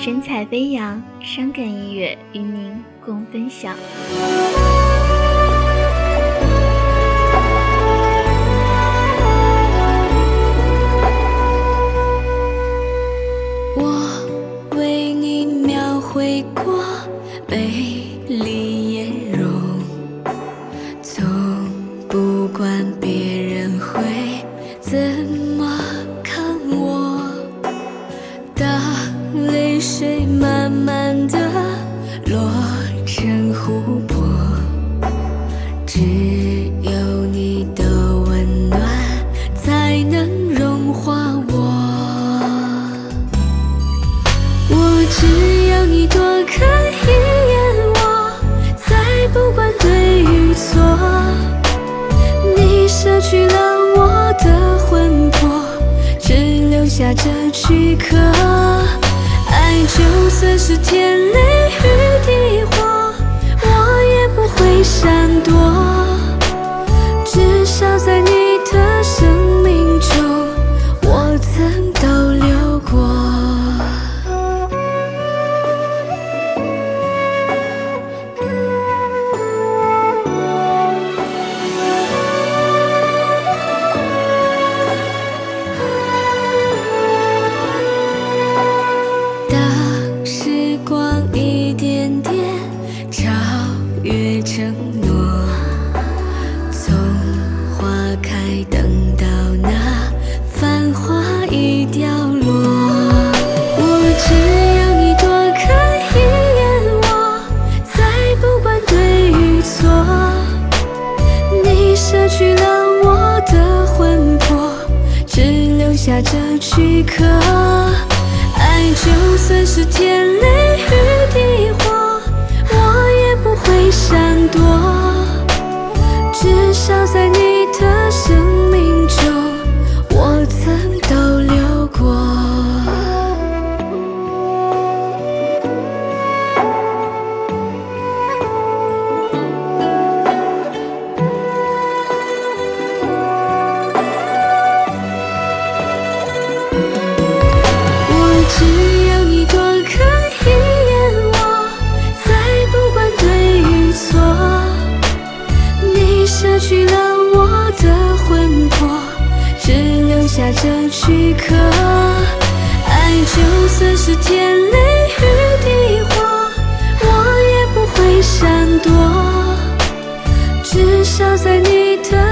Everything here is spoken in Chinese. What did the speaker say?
神采飞扬，伤感音乐与您共分享。我为你描绘过美丽颜容，从不管别人会怎么看我。当泪水慢慢的落成湖泊，只有你的温暖才能融化我。我只要你多看一眼我，再不管对与错。你舍去了我的魂魄，只留下这躯壳。就算是天雷雨地火，我也不会闪躲。的魂魄，只留下这躯壳。爱就算是天雷与地火，我也不会闪躲。的躯壳。爱就算是天雷雨地火，我也不会闪躲，至少在你的。